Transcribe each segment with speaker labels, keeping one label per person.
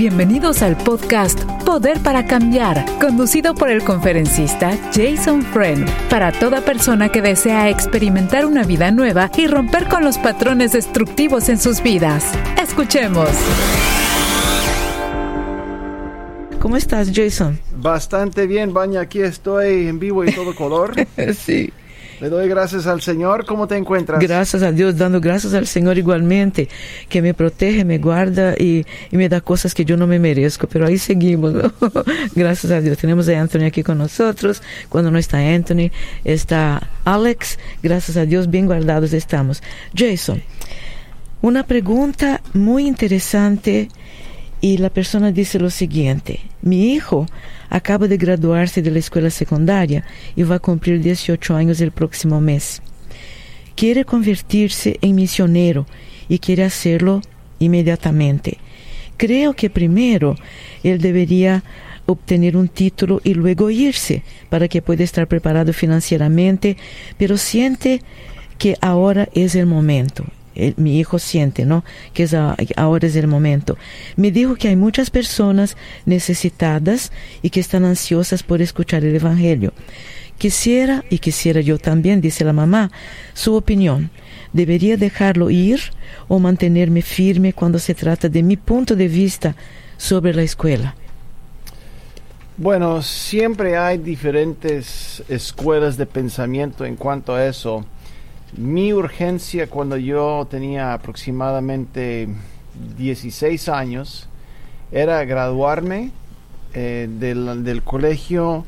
Speaker 1: Bienvenidos al podcast Poder para Cambiar, conducido por el conferencista Jason Friend, para toda persona que desea experimentar una vida nueva y romper con los patrones destructivos en sus vidas. Escuchemos.
Speaker 2: ¿Cómo estás, Jason?
Speaker 3: Bastante bien, Baña. Aquí estoy en vivo y todo color.
Speaker 2: sí.
Speaker 3: Le doy gracias al Señor. ¿Cómo te encuentras?
Speaker 2: Gracias a Dios, dando gracias al Señor igualmente, que me protege, me guarda y, y me da cosas que yo no me merezco. Pero ahí seguimos. ¿no? gracias a Dios. Tenemos a Anthony aquí con nosotros. Cuando no está Anthony, está Alex. Gracias a Dios, bien guardados estamos. Jason, una pregunta muy interesante y la persona dice lo siguiente. Mi hijo acaba de graduarse de la escuela secundaria y va a cumplir 18 años el próximo mes. Quiere convertirse en misionero y quiere hacerlo inmediatamente. Creo que primero él debería obtener un título y luego irse para que pueda estar preparado financieramente, pero siente que ahora es el momento mi hijo siente, ¿no? Que es ahora es el momento. Me dijo que hay muchas personas necesitadas y que están ansiosas por escuchar el Evangelio. Quisiera, y quisiera yo también, dice la mamá, su opinión. ¿Debería dejarlo ir o mantenerme firme cuando se trata de mi punto de vista sobre la escuela?
Speaker 3: Bueno, siempre hay diferentes escuelas de pensamiento en cuanto a eso mi urgencia cuando yo tenía aproximadamente 16 años era graduarme eh, del, colegio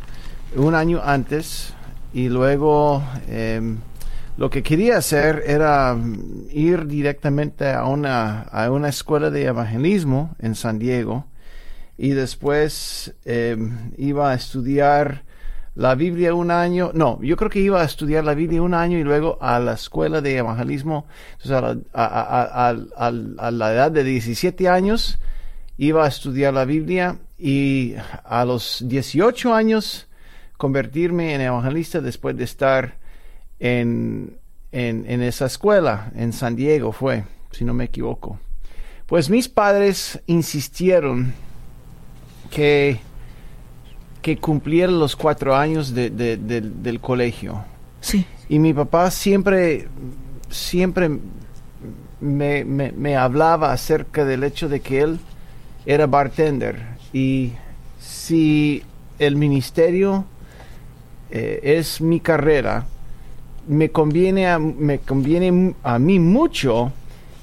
Speaker 3: un año antes y luego em, lo que quería hacer era ir directamente a una, a una escuela de evangelismo en San Diego y después em, iba a estudiar la Biblia un año, no, yo creo que iba a estudiar la Biblia un año y luego a la escuela de evangelismo, entonces a la, edad de 17 años iba a estudiar la Biblia y a los 18 años convertirme en evangelista después de estar en, en, en esa escuela, en San Diego fue, si no me equivoco. Pues mis padres insistieron que que cumpliera los cuatro años de, del colegio.
Speaker 2: Sí.
Speaker 3: Y mi papá siempre, siempre me, me, hablaba acerca del hecho de que él era bartender. Y si el ministerio eh, es mi carrera, me conviene, a, me conviene a mí mucho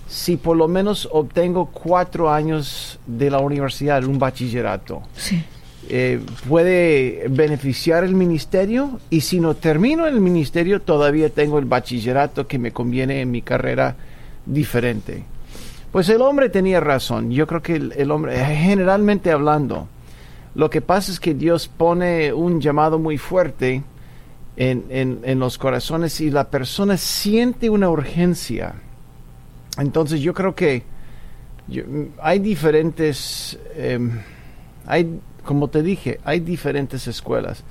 Speaker 3: si por lo menos obtengo cuatro años de la universidad, un bachillerato.
Speaker 2: Sí.
Speaker 3: Eh, puede beneficiar el ministerio y si no termino el ministerio todavía tengo el bachillerato que me conviene en mi carrera diferente. Pues el hombre tenía razón, yo creo que el, hombre, generalmente hablando, lo que pasa es que Dios pone un llamado muy fuerte en, en, los corazones y la persona siente una urgencia. Entonces yo creo que hay diferentes... Em, hay como te dije, hay diferentes escuelas.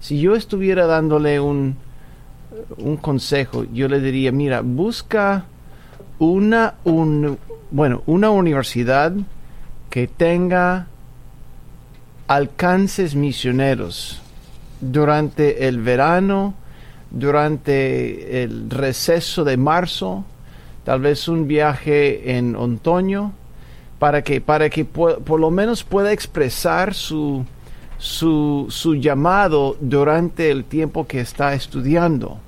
Speaker 3: Si yo estuviera dándole un, un consejo, yo le diría, mira, busca una, un, bueno, una universidad que tenga alcances misioneros durante el verano, durante el receso de marzo, tal vez un viaje en otoño, para que, para que por lo menos pueda expresar su, su, su, llamado durante el tiempo que está estudiando.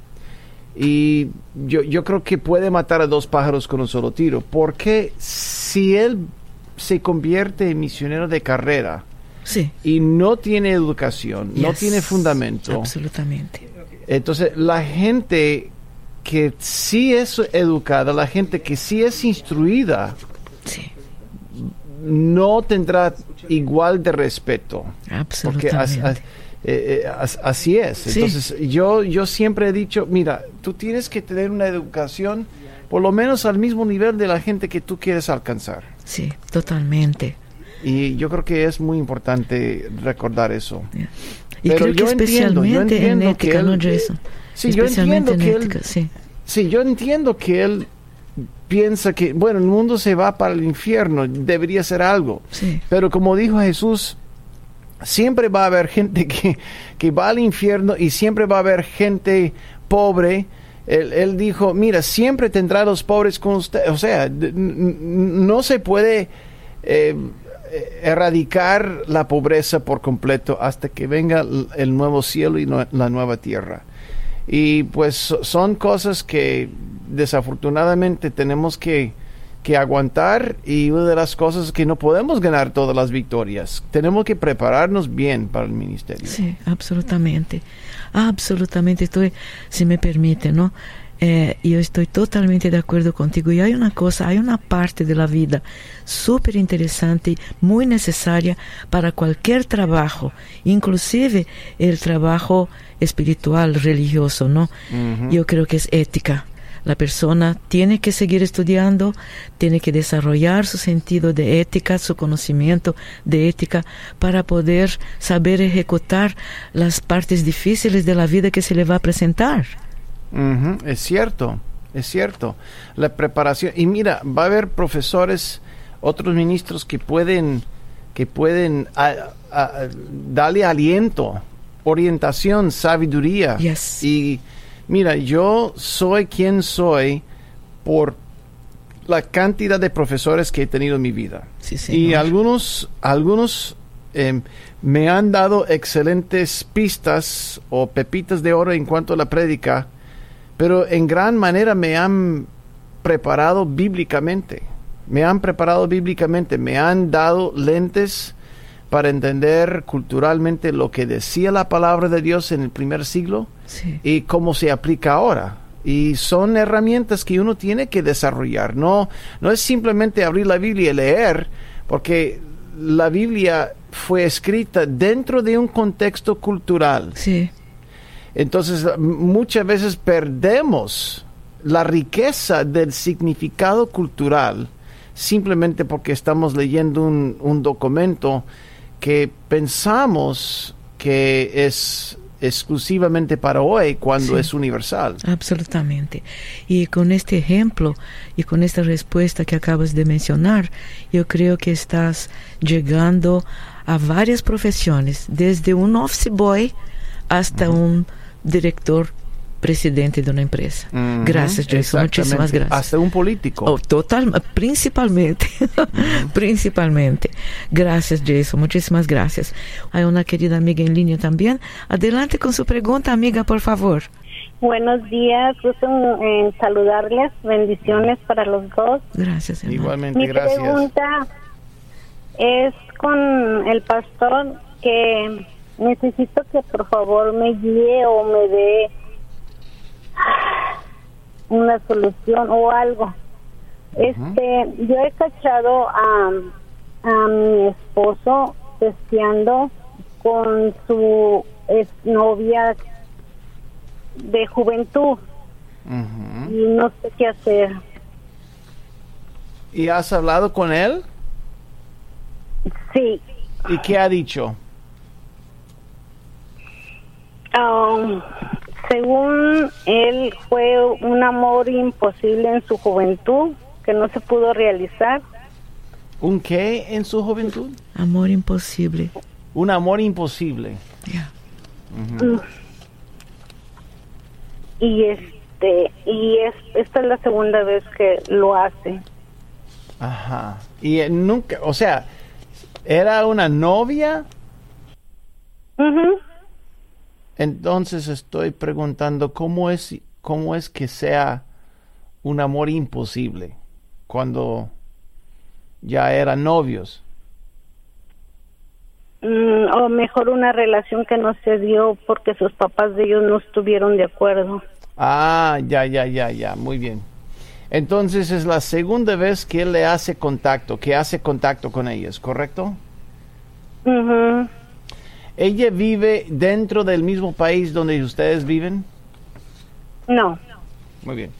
Speaker 3: Y yo, yo creo que puede matar a dos pájaros con un solo tiro, porque si él se convierte en misionero de carrera
Speaker 2: sí.
Speaker 3: y no tiene educación, no tiene fundamento,
Speaker 2: absolutamente.
Speaker 3: Entonces la gente que sí es educada, la gente que sí es instruida,
Speaker 2: sí
Speaker 3: no tendrá igual de respeto.
Speaker 2: Absolutamente.
Speaker 3: Porque eh, eh, así es. Entonces, yo, yo siempre he dicho, mira, tú tienes que tener una educación por lo menos al mismo nivel de la gente que tú quieres alcanzar.
Speaker 2: Sí, totalmente.
Speaker 3: Y yo creo que es muy importante recordar eso.
Speaker 2: Y creo que especialmente en ética, ¿no, Jason?
Speaker 3: Sí, yo entiendo que él, sí. sí, yo entiendo que él piensa que, bueno, el mundo se va para el infierno, debería ser algo.
Speaker 2: Sí.
Speaker 3: Pero como dijo Jesús, siempre va a haber gente que, que va al infierno y siempre va a haber gente pobre. Él, él dijo, mira, siempre tendrá los pobres con usted. O sea, no se puede eh, erradicar la pobreza por completo hasta que venga el nuevo cielo y la nueva tierra. Y pues so- son cosas que desafortunadamente tenemos que, que aguantar y una de las cosas es que no podemos ganar todas las victorias. Tenemos que prepararnos bien para el ministerio.
Speaker 2: Sí, absolutamente. Absolutamente. Estoy, si me permite, ¿no? Eh, yo estoy totalmente de acuerdo contigo. Y hay una cosa, hay una parte de la vida súper interesante, muy necesaria para cualquier trabajo, inclusive el trabajo espiritual, religioso, ¿no? Yo creo que es ética. La persona tiene que seguir estudiando, tiene que desarrollar su sentido de ética, su conocimiento de ética, para poder saber ejecutar las partes difíciles de la vida que se le va a presentar.
Speaker 3: Es cierto, es cierto. La preparación. Y mira, va a haber profesores, otros ministros que pueden, que pueden a- a- darle aliento, orientación, sabiduría.
Speaker 2: Yes.
Speaker 3: Y mira, yo soy quien soy por la cantidad de profesores que he tenido en mi vida.
Speaker 2: Sí,
Speaker 3: Y algunos, algunos em, me han dado excelentes pistas o pepitas de oro en cuanto a la prédica, pero en gran manera me han preparado bíblicamente. Me han preparado bíblicamente, me han dado lentes para entender culturalmente lo que decía la palabra de Dios en el primer siglo
Speaker 2: Sí.
Speaker 3: y cómo se aplica ahora. Y son herramientas que uno tiene que desarrollar. No, no es simplemente abrir la Biblia y leer, porque la Biblia fue escrita dentro de un contexto cultural.
Speaker 2: Sí,
Speaker 3: Entonces, muchas veces perdemos la riqueza del significado cultural simplemente porque estamos leyendo un, un documento que pensamos que es exclusivamente para hoy cuando
Speaker 2: Sí.
Speaker 3: es universal.
Speaker 2: absolutamente. Y con este ejemplo y con esta respuesta que acabas de mencionar, yo creo que estás llegando a varias profesiones, desde un office boy hasta un director presidente de una empresa.
Speaker 3: Ujú,
Speaker 2: Gracias, Jason. Muchísimas
Speaker 3: exactamente.
Speaker 2: gracias.
Speaker 3: Hasta un político.
Speaker 2: Oh, total, principalmente, principalmente. Gracias, Jason. Muchísimas gracias. Hay una querida amiga en línea también. Adelante con su pregunta, amiga, por favor.
Speaker 4: Buenos días, gusto en, en saludarles, bendiciones para los dos.
Speaker 2: Gracias, hermano.
Speaker 3: Igualmente,
Speaker 4: Mi
Speaker 3: gracias.
Speaker 4: pregunta es con el pastor que necesito que por favor me guíe o me dé una solución o algo. Este, yo he cachado a, a mi esposo testeando con su novia de juventud y no sé qué hacer.
Speaker 3: ¿Y has hablado con él?
Speaker 4: Sí,
Speaker 3: ¿Y qué ha dicho?
Speaker 4: um, según él fue un amor imposible en su juventud que no se pudo realizar.
Speaker 3: ¿Un qué en su juventud?
Speaker 2: Amor imposible.
Speaker 3: Un amor imposible.
Speaker 2: Ya.
Speaker 4: y este y es esta es la segunda vez que lo hace.
Speaker 3: Ajá. Y eh, nunca, o sea, era una novia,
Speaker 4: Ujú.
Speaker 3: Entonces estoy preguntando cómo es cómo es que sea un amor imposible cuando ya eran novios.
Speaker 4: Mm, o mejor una relación que no se dio porque sus papás de ellos no estuvieron de acuerdo.
Speaker 3: Ah, ya, ya, ya, ya, muy bien. Entonces es la segunda vez que él le hace contacto, que hace contacto con ellos, ¿correcto? ¿Ella vive dentro del mismo país donde ustedes viven?
Speaker 4: No.
Speaker 3: Muy bien.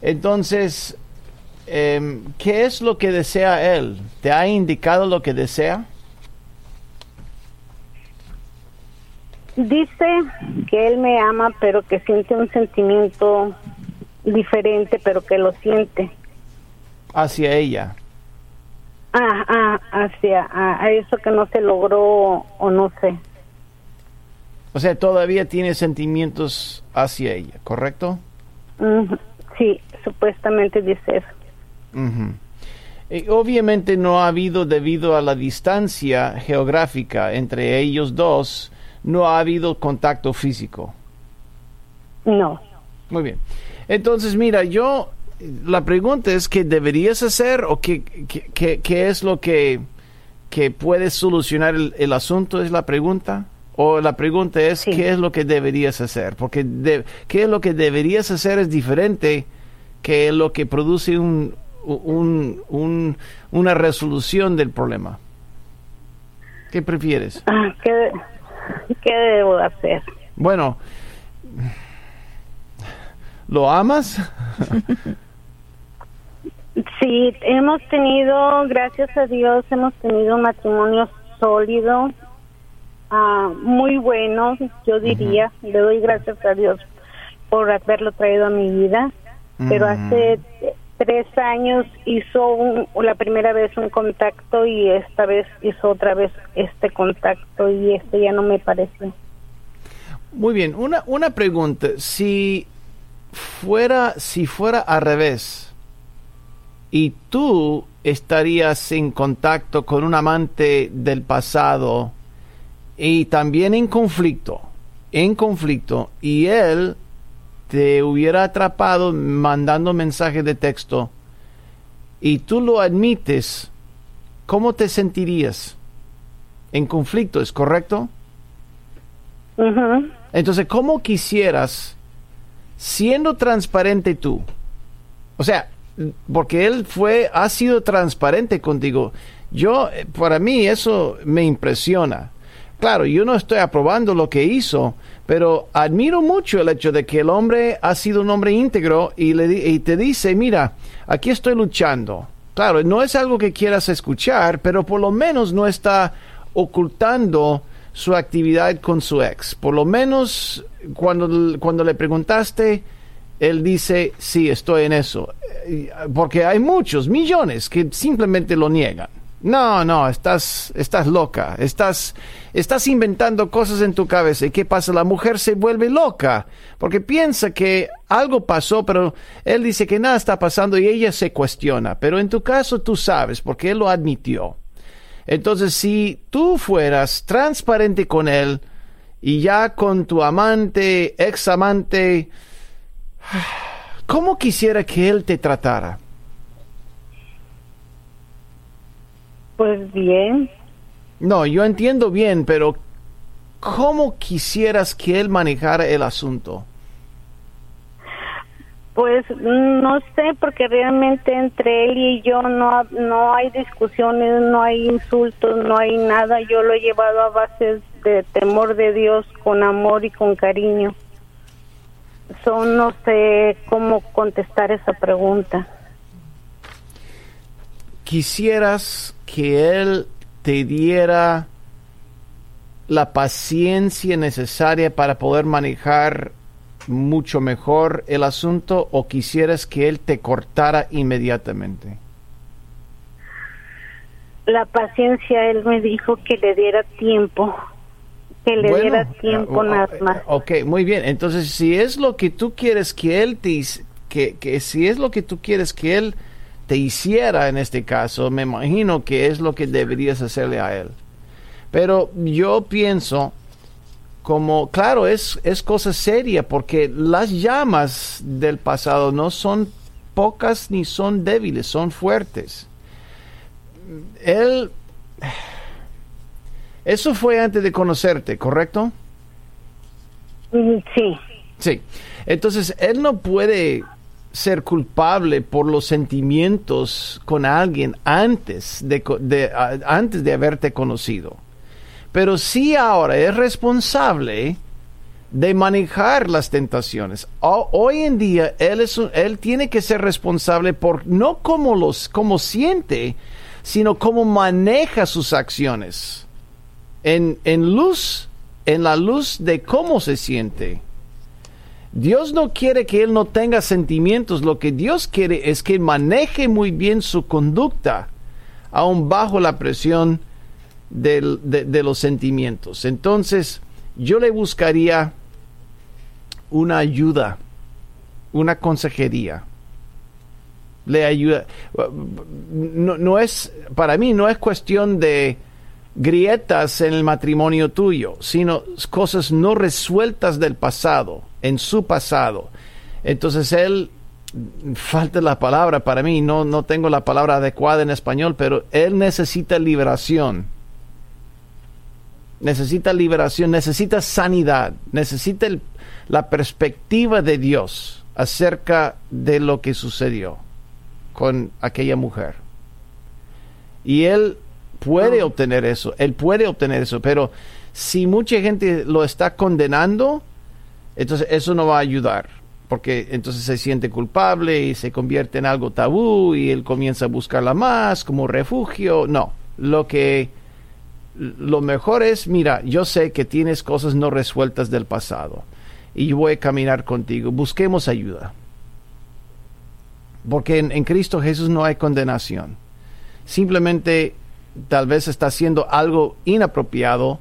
Speaker 3: Entonces, em, ¿qué es lo que desea él? ¿Te ha indicado lo que desea?
Speaker 4: Dice que él me ama, pero que siente un sentimiento diferente, pero que lo siente.
Speaker 3: hacia ella.
Speaker 4: Ah, ah, hacia a eso que no se logró o no sé.
Speaker 3: O sea, todavía tiene sentimientos hacia ella, ¿correcto?
Speaker 4: Sí, supuestamente dice eso.
Speaker 3: Eh, obviamente no ha habido, debido a la distancia geográfica entre ellos dos, no ha habido contacto físico.
Speaker 4: No.
Speaker 3: Muy bien. Entonces, mira, yo, la pregunta es, ¿qué deberías hacer o qué, qué- qué- qué es lo que, que puede solucionar el, el asunto? ¿Es la pregunta? O la pregunta es,
Speaker 4: Sí.
Speaker 3: ¿qué es lo que deberías hacer? Porque de- qué es lo que deberías hacer es diferente que lo que produce un, un- un- una resolución del problema. ¿Qué prefieres?
Speaker 4: Ah, ¿qué, ¿Qué debo hacer?
Speaker 3: Bueno, ¿lo amas?
Speaker 4: Sí, hemos tenido, gracias a Dios, hemos tenido un matrimonio sólido, ah, muy bueno, yo diría. Le doy gracias a Dios por haberlo traído a mi vida. Pero
Speaker 3: Mm.
Speaker 4: hace tres años hizo un- la primera vez un contacto y esta vez hizo otra vez este contacto y este ya no me parece.
Speaker 3: Muy bien, una, una pregunta. Si fuera, si fuera al revés y tú estarías en contacto con un amante del pasado y también en conflicto, en conflicto, y él te hubiera atrapado mandando mensajes de texto y tú lo admites, ¿cómo te sentirías? En conflicto, ¿es correcto? Entonces, ¿cómo quisieras, siendo transparente tú, o sea, porque él fue, ha sido transparente contigo, yo, eh, para mí eso me impresiona. Claro, yo no estoy aprobando lo que hizo, pero admiro mucho el hecho de que el hombre ha sido un hombre íntegro y, le, y te dice, mira, aquí estoy luchando. Claro, no es algo que quieras escuchar, pero por lo menos no está ocultando su actividad con su ex. Por lo menos cuando, cuando le preguntaste, él dice, sí, estoy en eso. Eh, Porque hay muchos, millones, que simplemente lo niegan. No, no, estás, estás loca, estás, estás inventando cosas en tu cabeza. ¿Y qué pasa? La mujer se vuelve loca porque piensa que algo pasó, pero él dice que nada está pasando y ella se cuestiona. Pero en tu caso tú sabes porque él lo admitió. Entonces, si tú fueras transparente con él y ya con tu amante, ex amante, ¿cómo quisiera que él te tratara?
Speaker 4: Pues bien,
Speaker 3: No, yo entiendo bien, pero ¿cómo quisieras que él manejara el asunto?
Speaker 4: Pues mm, no sé, porque realmente entre él y yo no, no hay discusiones, no hay insultos, no hay nada. Yo lo he llevado a base de temor de Dios, con amor y con cariño. So, no sé cómo contestar esa pregunta.
Speaker 3: ¿Quisieras que él te diera la paciencia necesaria para poder manejar mucho mejor el asunto o quisieras que él te cortara inmediatamente?
Speaker 4: La paciencia, él me dijo que le diera tiempo, que le
Speaker 3: Bueno,
Speaker 4: diera tiempo
Speaker 3: ah,
Speaker 4: nada
Speaker 3: ah,
Speaker 4: más.
Speaker 3: Ok, muy bien. Entonces, si es lo que tú quieres que él te que, que si es lo que tú quieres que él te hiciera en este caso, me imagino que es lo que deberías hacerle a él. Pero yo pienso como, claro, es, es cosa seria porque las llamas del pasado no son pocas ni son débiles, son fuertes. Él... Eso fue antes de conocerte, ¿correcto?
Speaker 4: Mm, Sí,
Speaker 3: Sí. Entonces, él no puede ser culpable por los sentimientos con alguien antes de, antes de haberte conocido. Pero sí ahora es responsable de manejar las tentaciones. Ho- hoy en día él, es él tiene que ser responsable por no como los siente, sino cómo maneja sus acciones. En, en luz, en la luz de cómo se siente. Dios no quiere que él no tenga sentimientos, lo que Dios quiere es que maneje muy bien su conducta, aún bajo la presión de, los sentimientos. Entonces, yo le buscaría una ayuda, una consejería. Le ayuda. No es, para mí no es cuestión de grietas en el matrimonio tuyo, sino cosas no resueltas del pasado, en su pasado. Entonces él, falta la palabra para mí, no, no tengo la palabra adecuada en español, pero él necesita liberación. Necesita liberación, necesita sanidad, necesita la perspectiva de Dios acerca de lo que sucedió con aquella mujer. Y él puede obtener eso, él puede obtener eso, pero si mucha gente lo está condenando, entonces eso no va a ayudar, porque entonces se siente culpable y se convierte en algo tabú y él comienza a buscarla más como refugio. No, lo que lo mejor es, mira, yo sé que tienes cosas no resueltas del pasado y yo voy a caminar contigo. Busquemos ayuda. Porque en, en Cristo Jesús no hay condenación. Simplemente tal vez está haciendo algo inapropiado,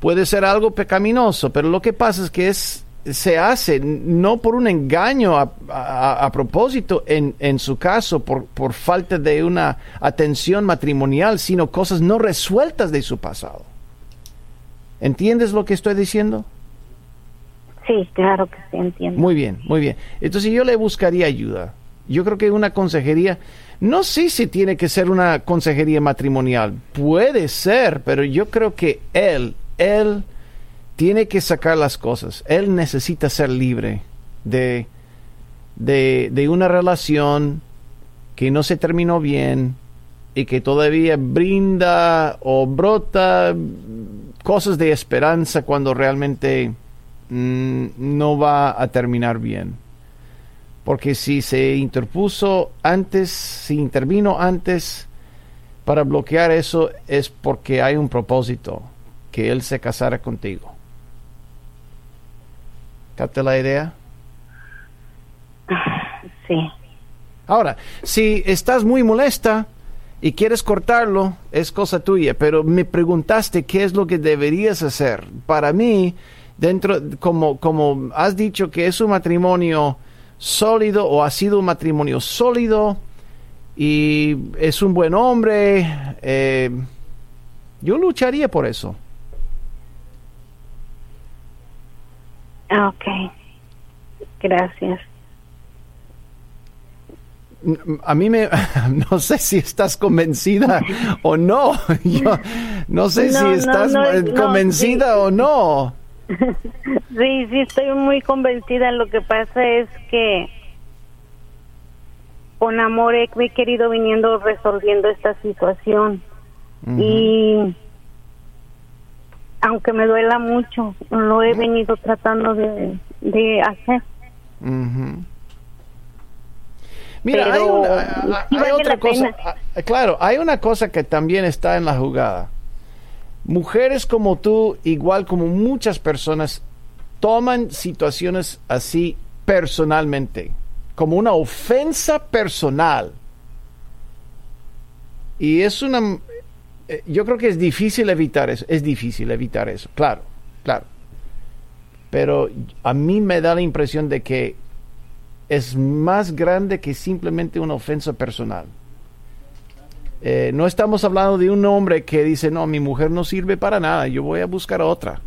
Speaker 3: puede ser algo pecaminoso, pero lo que pasa es que es se hace no por un engaño a, propósito en, en, su caso, por, por falta de una atención matrimonial, sino cosas no resueltas de su pasado. ¿Entiendes lo que estoy diciendo?
Speaker 4: Sí, claro que sí, entiendo.
Speaker 3: Muy bien, muy bien. Entonces yo le buscaría ayuda. Yo creo que una consejería no sé si tiene que ser una consejería matrimonial. Puede ser, pero yo creo que él, él tiene que sacar las cosas. Él necesita ser libre de, de, de una relación que no se terminó bien y que todavía brinda o brota cosas de esperanza cuando realmente mm, no va a terminar bien. Porque si se interpuso antes, si intervino antes para bloquear eso, es porque hay un propósito, que él se casara contigo. ¿Capte la idea?
Speaker 4: Sí.
Speaker 3: Ahora, si estás muy molesta y quieres cortarlo, es cosa tuya, pero me preguntaste qué es lo que deberías hacer. Para mí, dentro, como, como has dicho que es un matrimonio sólido o ha sido un matrimonio sólido y es un buen hombre, eh, yo lucharía por eso.
Speaker 4: Ah, ok, gracias.
Speaker 3: A mí me, no sé si estás convencida o no. Yo no sé si estás convencida o no.
Speaker 4: Sí, sí, estoy muy convencida. Lo que pasa es que con amor he, querido viniendo resolviendo esta situación. Y aunque me duela mucho, lo he venido tratando de, de hacer.
Speaker 3: Mira, hay, otra cosa. Ah, claro, hay una cosa que también está en la jugada. Mujeres como tú, igual como muchas personas, toman situaciones así personalmente, como una ofensa personal. Y es una... Eh, yo creo que es difícil evitar eso, es difícil evitar eso, claro, claro. Pero a mí me da la impresión de que es más grande que simplemente una ofensa personal. Eh, no estamos hablando de un hombre que dice, no, mi mujer no sirve para nada, yo voy a buscar otra.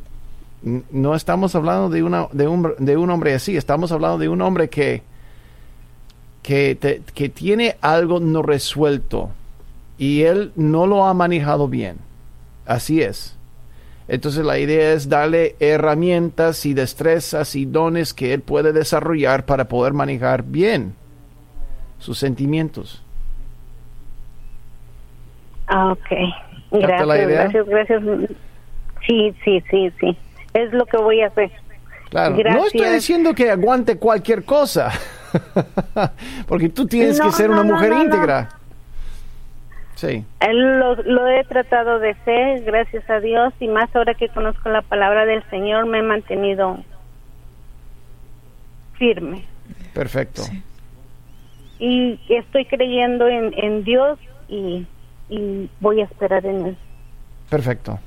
Speaker 3: No estamos hablando de, una, de, un, de un hombre así, estamos hablando de un hombre que, que, que tiene algo no resuelto y él no lo ha manejado bien. Así es. Entonces la idea es darle herramientas y destrezas y dones que él puede desarrollar para poder manejar bien sus sentimientos.
Speaker 4: Ah, ok. Gracias, gracias, gracias. Sí, sí, sí, sí. Es lo que voy a hacer.
Speaker 3: Claro. No estoy diciendo que aguante cualquier cosa, porque tú tienes que ser una mujer íntegra. Sí.
Speaker 4: Lo, lo he tratado de ser, gracias a Dios, y más ahora que conozco la palabra del Señor, me he mantenido firme.
Speaker 3: Perfecto.
Speaker 4: Y estoy creyendo en, en Dios y, y voy a esperar en Él.
Speaker 3: Perfecto.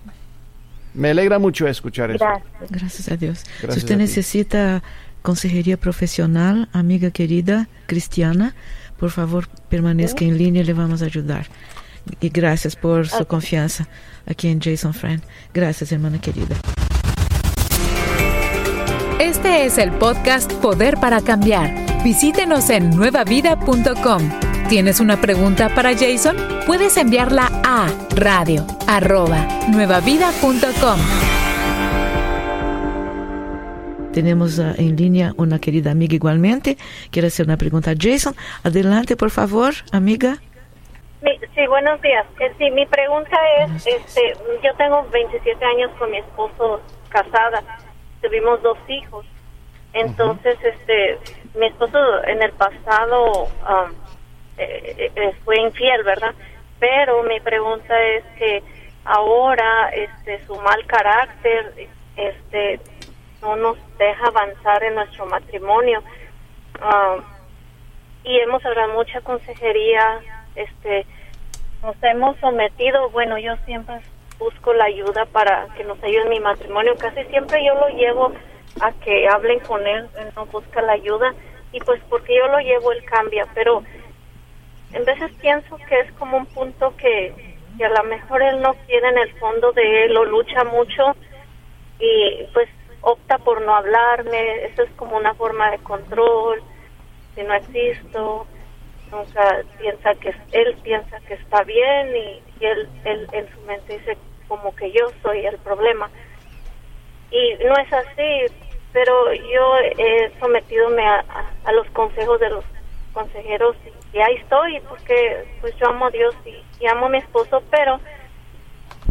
Speaker 3: Me alegra mucho escuchar eso.
Speaker 4: Gracias.
Speaker 2: Gracias a Dios.
Speaker 3: Gracias
Speaker 2: si usted necesita consejería profesional, amiga querida cristiana, por favor permanezca en línea, le vamos a ayudar. Y gracias por su confianza aquí en Jason Friend. Gracias, hermana querida.
Speaker 1: Este es el podcast Poder para Cambiar. Visítenos en nuevavida.com. ¿Tienes una pregunta para Jason? Puedes enviarla a radio arroba nuevavida.com.
Speaker 2: Tenemos ah, en línea una querida amiga igualmente. Quiere hacer una pregunta a Jason. Adelante, por favor, amiga.
Speaker 5: Mi- sí, buenos días. Eh, sí, mi pregunta es, este, yo tengo 27 años con mi esposo casada, tuvimos dos hijos. Entonces, este, mi esposo en el pasado um, eh, eh, fue infiel, ¿verdad? Pero mi pregunta es que ahora, este, su mal carácter, este, no nos deja avanzar en nuestro matrimonio. Um, y hemos hablado mucha consejería, este, nos hemos sometido, bueno, yo siempre busco la ayuda para que nos ayude en mi matrimonio, casi siempre yo lo llevo a que hablen con él, él no busca la ayuda. Y pues porque yo lo llevo él cambia, pero en veces pienso que es como un punto que, que a lo mejor él no quiere en el fondo de él o lucha mucho. Y pues opta por no hablarme, eso es como una forma de control, si no existo, nunca piensa que él piensa que está bien y, él, él en su mente dice como que yo soy el problema. Y no es así pero yo he sometidome a, a, a los consejos de los consejeros y, y ahí estoy porque pues yo amo a Dios y, y amo a mi esposo pero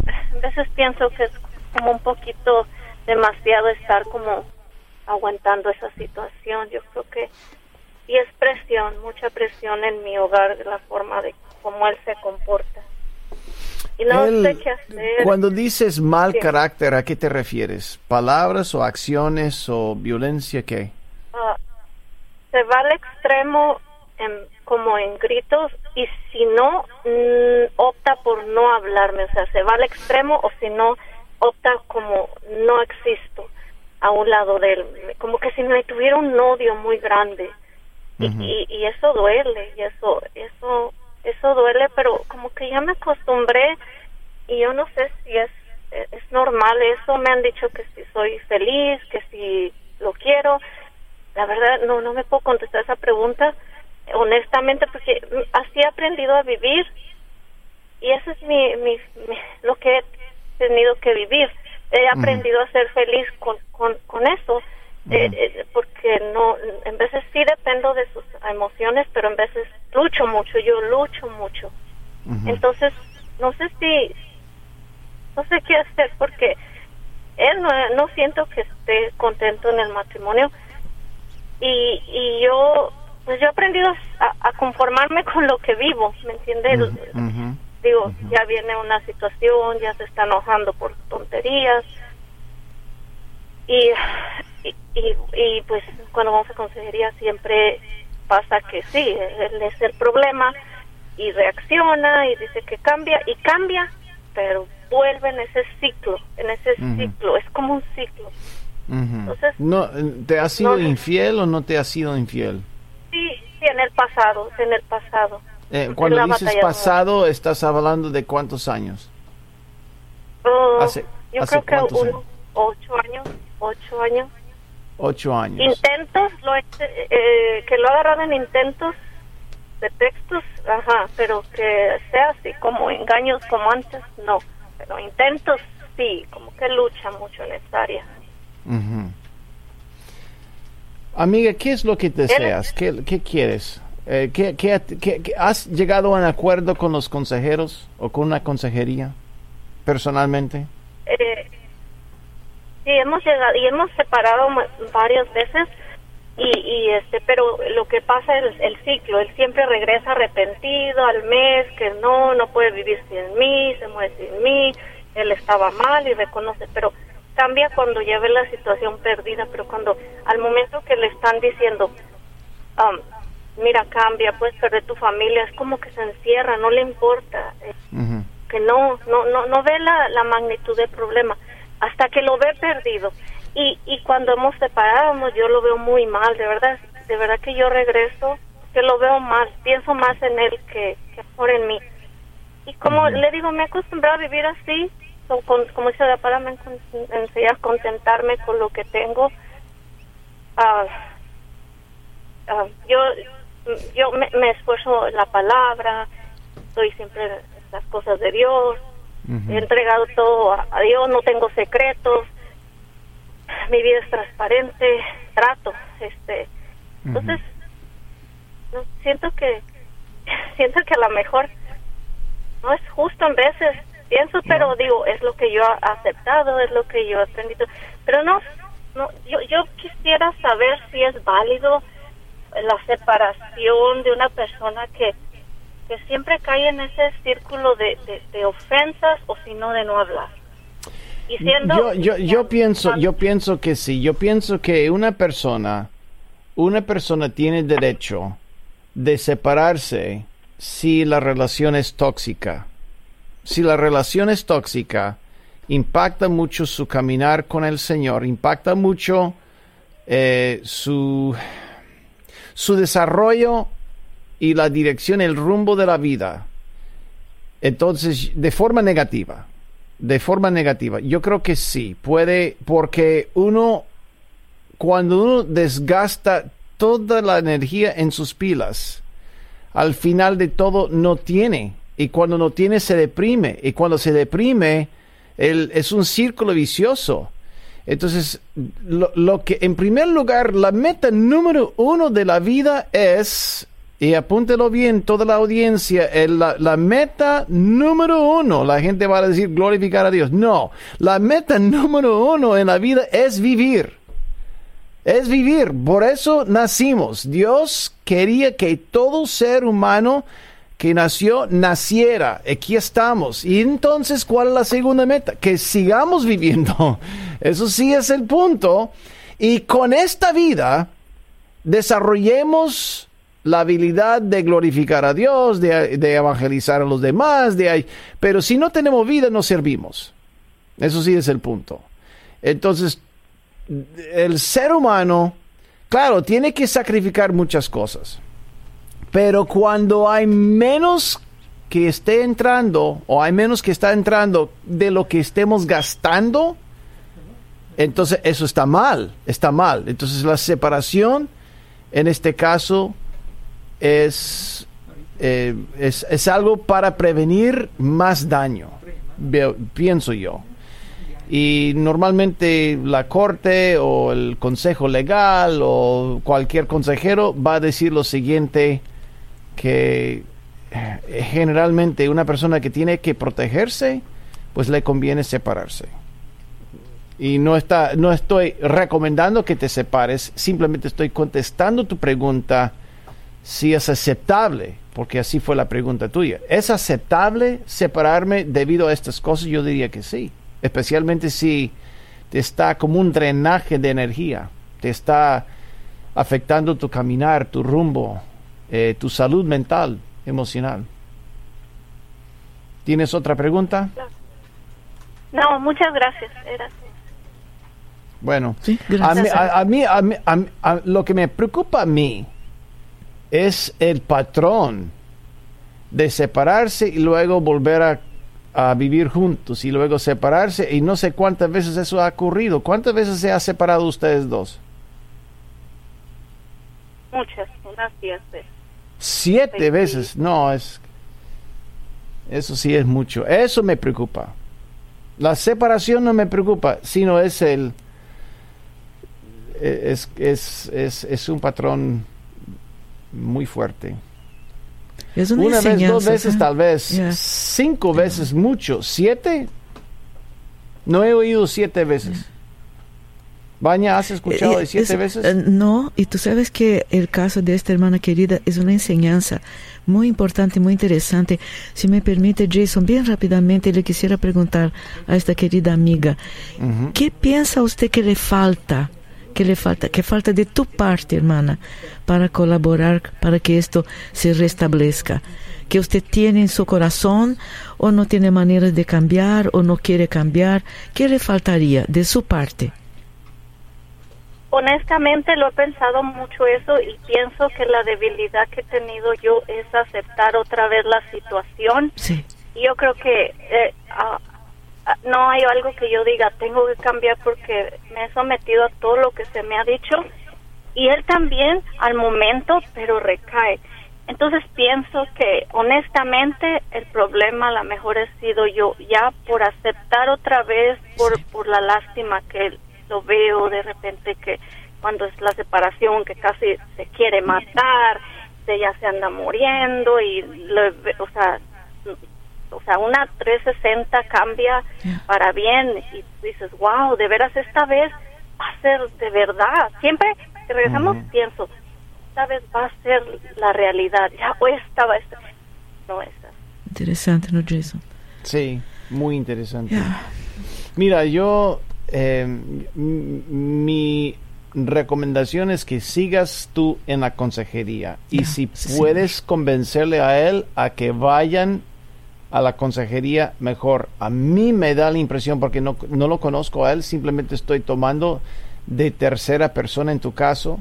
Speaker 5: a veces pienso que es como un poquito demasiado estar como aguantando esa situación yo creo que y es presión, mucha presión en mi hogar de la forma de cómo él se comporta. Y no
Speaker 3: Él-
Speaker 5: sé qué hacer.
Speaker 3: Cuando dices mal
Speaker 5: Sí.
Speaker 3: carácter, ¿a qué te refieres? ¿Palabras o acciones o violencia qué?
Speaker 5: Ah, se va al extremo en- como en gritos y si no, mm, opta por no hablarme. O sea, se va al extremo o si no, opta como no existo a un lado de él. Como que si me tuviera un odio muy grande. Y, y, y eso duele, y eso, eso, eso duele, pero como que ya me acostumbré y yo no sé si es, es normal eso. Me han dicho que si soy feliz, que si lo quiero. La verdad, no, no me puedo contestar esa pregunta honestamente porque así he aprendido a vivir y eso es mi, mi, mi- lo que he tenido que vivir. He aprendido a ser feliz con, con, con eso. Eh, eh, porque no en veces sí dependo de sus emociones pero en veces lucho mucho yo lucho mucho. Entonces no sé si no sé qué hacer porque él no, no siento que esté contento en el matrimonio. Y, y yo pues yo he aprendido a, a conformarme con lo que vivo me entiendes Digo ya viene una situación ya se está enojando por tonterías y, y, y, y, pues cuando vamos a consejería siempre pasa que sí, él es el problema y reacciona y dice que cambia y cambia, pero vuelve en ese ciclo, en ese ciclo, es como un ciclo.
Speaker 3: Ujú.
Speaker 5: Entonces-
Speaker 3: no, ¿Te has sido
Speaker 5: No.
Speaker 3: infiel o no te has sido infiel?
Speaker 5: Sí, sí, en el pasado, en el pasado.
Speaker 3: Eh, cuando dices pasado, estás hablando de cuántos años.
Speaker 5: Oh,
Speaker 3: Hace-
Speaker 5: yo
Speaker 3: hace
Speaker 5: creo que unos ocho años, ocho años.
Speaker 3: Ocho años.
Speaker 5: Intentos, lo he- eh, que lo he agarrado en intentos de textos, ajá, pero que sea así como engaños como antes, no. Pero intentos, sí, como que lucha mucho en esta área.
Speaker 3: Amiga, ¿qué es lo que deseas? ¿Qué, qué quieres? Eh, ¿qué, qué- qué- ¿Has llegado a un acuerdo con los consejeros o con una consejería personalmente?
Speaker 5: Eh, sí, hemos llegado y hemos separado varias veces y, y este, pero lo que pasa es el ciclo. Él siempre regresa arrepentido al mes que no, no puede vivir sin mí, se muere sin mí. Él estaba mal y reconoce, pero cambia cuando ya ve la situación perdida, pero cuando al momento que le están diciendo, um, mira, cambia, puedes perder tu familia, es como que se encierra, no le importa, eh, que no, no, no, no ve la, la magnitud del problema, hasta que lo ve perdido. Y, y cuando hemos separado, yo lo veo muy mal, de verdad, de verdad que yo regreso, que lo veo mal, pienso más en él que, que por en mí. Y como le digo, me he acostumbrado a vivir así, como dice la palabra, me a contentarme con lo que tengo. Ah, ah, yo yo me, esfuerzo en la palabra, estoy siempre en las cosas de Dios, he entregado todo a, Dios, no tengo secretos, mi vida es transparente, trato, este, entonces siento que siento que a lo mejor no es justo en veces pienso pero digo es lo que yo he aceptado es lo que yo he aprendido pero no no yo yo quisiera saber si es válido la separación de una persona que, que siempre cae en ese círculo de, de, ofensas o si no de no hablar.
Speaker 3: Y yo, yo, yo pienso yo pienso que sí yo pienso que una persona una persona tiene derecho de separarse si la relación es tóxica si la relación es tóxica impacta mucho su caminar con el Señor impacta mucho eh, su su desarrollo y la dirección, el rumbo de la vida. Entonces, de forma negativa, de forma negativa, yo creo que sí, puede, porque uno, cuando uno desgasta toda la energía en sus pilas, al final de todo no tiene, y cuando no tiene se deprime, y cuando se deprime, es un círculo vicioso entonces, lo, que en primer lugar, la meta número uno de la vida es, y apúntelo bien toda la audiencia, la, la, meta número uno, la gente va a decir glorificar a Dios. No, la meta número uno en la vida es vivir. Es vivir. Por eso nacimos. Dios quería que todo ser humano que nació naciera. Aquí estamos. Y entonces, ¿cuál es la segunda meta? Que sigamos viviendo. Eso sí es el punto. Y con esta vida desarrollemos la habilidad de glorificar a Dios, de, evangelizar a los demás, de, pero si no tenemos vida no servimos. Eso sí es el punto. Entonces, el ser humano, claro, tiene que sacrificar muchas cosas. Pero cuando hay menos que esté entrando o hay menos que está entrando de lo que estemos gastando, entonces eso está mal, está mal. Entonces la separación en este caso es, eh, es, algo para prevenir más daño, pienso yo. Y normalmente la corte o el consejo legal o cualquier consejero va a decir lo siguiente, que eh, generalmente una persona que tiene que protegerse, pues le conviene separarse. Y no, está, no estoy recomendando que te separes, simplemente estoy contestando tu pregunta si es aceptable, porque así fue la pregunta tuya. ¿Es aceptable separarme debido a estas cosas? Yo diría que sí, especialmente si te está como un drenaje de energía, te está afectando tu caminar, tu rumbo, eh, tu salud mental, emocional. ¿Tienes otra pregunta?
Speaker 5: No, muchas gracias.
Speaker 3: Bueno, a, mí, a, mí, lo que me preocupa a mí es el patrón de separarse y luego volver a, a, vivir juntos y luego separarse y no sé cuántas veces eso ha ocurrido. ¿Cuántas veces se ha separado ustedes dos?
Speaker 5: Muchas, unas diez veces.
Speaker 3: Siete veces. No, es. Eso sí es mucho. Eso me preocupa. La separación no me preocupa, sino es el. Es, es, es, es un patrón muy fuerte.
Speaker 2: Es una,
Speaker 3: vez, dos veces, tal vez. Cinco veces, mucho. ¿Siete? No he oído siete veces. Baña, ¿has escuchado
Speaker 2: Eh,
Speaker 3: de siete
Speaker 2: es-
Speaker 3: veces?
Speaker 2: eh, no, y tú sabes que el caso de esta hermana querida es una enseñanza muy importante, muy interesante. Si me permite, Jason, bien rápidamente le quisiera preguntar a esta querida amiga,
Speaker 3: Ujú.
Speaker 2: ¿qué piensa usted que le falta? ¿Qué le falta? ¿Qué falta de tu parte, hermana, para colaborar para que esto se restablezca? ¿Que usted tiene en su corazón o no tiene manera de cambiar o no quiere cambiar? ¿Qué le faltaría de su parte?
Speaker 5: Honestamente lo he pensado mucho eso y pienso que la debilidad que he tenido yo es aceptar otra vez la situación.
Speaker 2: Sí.
Speaker 5: Y yo creo que eh, no hay algo que yo diga, tengo que cambiar porque me he sometido a todo lo que se me ha dicho. Y él también al momento, pero recae. Entonces pienso que honestamente el problema a lo mejor he sido yo, ya por aceptar otra vez, por, por la lástima que lo veo de repente que cuando es la separación, que casi se quiere matar, ya se anda muriendo y, lo ve- o sea, o sea, una 360 cambia para bien y dices, wow, de veras esta vez va a ser de verdad. Siempre que regresamos pienso, esta vez va a ser la realidad. Ya o esta va a ser. No esta.
Speaker 2: Interesante, ¿no, Jason?
Speaker 3: Sí, muy interesante. Mira, yo, eh, mi recomendación es que sigas tú en la consejería. Y
Speaker 2: Ya,
Speaker 3: si
Speaker 2: sí,
Speaker 3: puedes convencerle a él a que vayan a la consejería, mejor. A mí me da la impresión, porque no, no lo conozco a él, simplemente estoy tomando de tercera persona en tu caso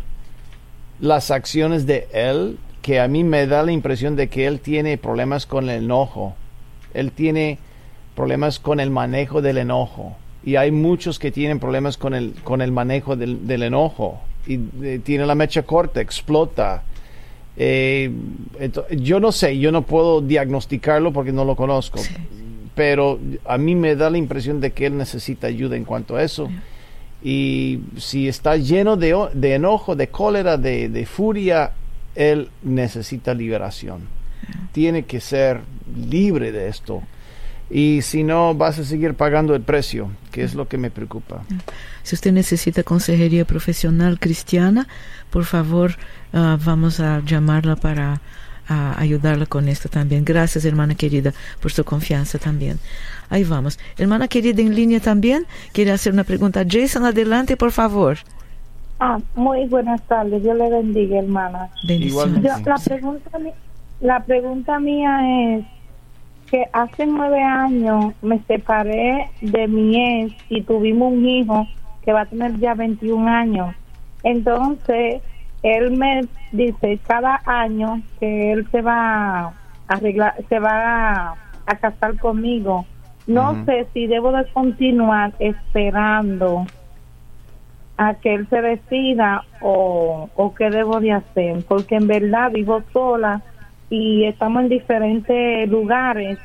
Speaker 3: las acciones de él, que a mí me da la impresión de que él tiene problemas con el enojo. Él tiene problemas con el manejo del enojo. Y hay muchos que tienen problemas con el, con el manejo del, del enojo. Y eh, tiene la mecha corta, explota. Eh, yo no sé, yo no puedo diagnosticarlo porque no lo conozco. Pero a mí me da la impresión de que él necesita ayuda en cuanto a eso. Y si está lleno de, de enojo, de cólera, de, de furia, él necesita liberación. Tiene que ser libre de esto. Y si no, vas a seguir pagando el precio, que es lo que me preocupa.
Speaker 2: Si usted necesita consejería profesional cristiana, por favor, ah, vamos a llamarla para ah, ayudarla con esto también. Gracias, hermana querida, por su confianza también. Ahí vamos. Hermana querida en línea también, quiere hacer una pregunta. Jason, adelante, por favor.
Speaker 6: Ah, muy buenas tardes. Dios le bendiga, hermana.
Speaker 2: Bendiciones.
Speaker 6: Yo, la pregunta la pregunta mía es que hace nueve años me separé de mi ex y tuvimos un hijo que va a tener ya 21 años. Entonces, él me dice cada año que él se va a arreglar, se va a, a casar conmigo. No sé si debo de continuar esperando a que él se decida o, o qué debo de hacer, porque en verdad vivo sola y estamos en diferentes lugares,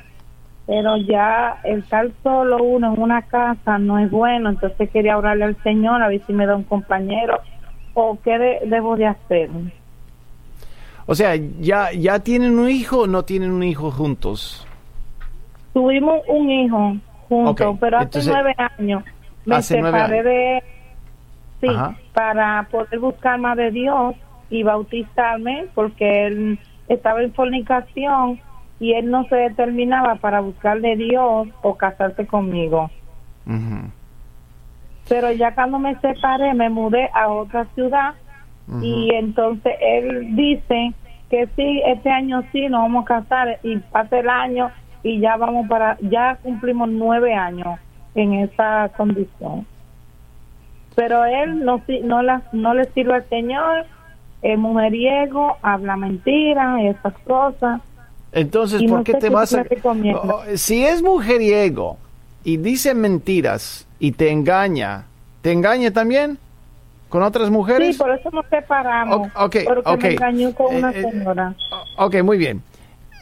Speaker 6: pero ya el estar solo uno en una casa no es bueno, entonces quería orarle al Señor a ver si me da un compañero o qué de- debo de hacer.
Speaker 3: O sea, ¿ya, ¿ya tienen un hijo o no tienen un hijo juntos?
Speaker 6: Tuvimos un hijo juntos, pero hace
Speaker 3: entonces,
Speaker 6: nueve años me separé
Speaker 3: años.
Speaker 6: de sí
Speaker 3: Ajá.
Speaker 6: para poder buscar más de Dios y bautizarme porque él estaba en fornicación y él no se determinaba para buscar de Dios o casarse conmigo. Pero ya cuando me separé me mudé a otra ciudad y entonces él dice que sí, este año sí nos vamos a casar y pasa el año y ya vamos para, ya cumplimos nueve años en esa condición. Pero él no, no, la, no le sirve al Señor, es mujeriego, habla mentiras y esas cosas.
Speaker 3: Entonces,
Speaker 6: Y
Speaker 3: ¿por
Speaker 6: no
Speaker 3: qué te vas a...
Speaker 6: recomiendas.
Speaker 3: Oh, Si es mujeriego y dice mentiras y te engaña, ¿te engaña también con otras mujeres?
Speaker 6: Sí, por eso nos separamos.
Speaker 3: O- ok,
Speaker 6: porque
Speaker 3: ok.
Speaker 6: me engañó con una
Speaker 3: Eh, eh,
Speaker 6: señora.
Speaker 3: Ok, muy bien.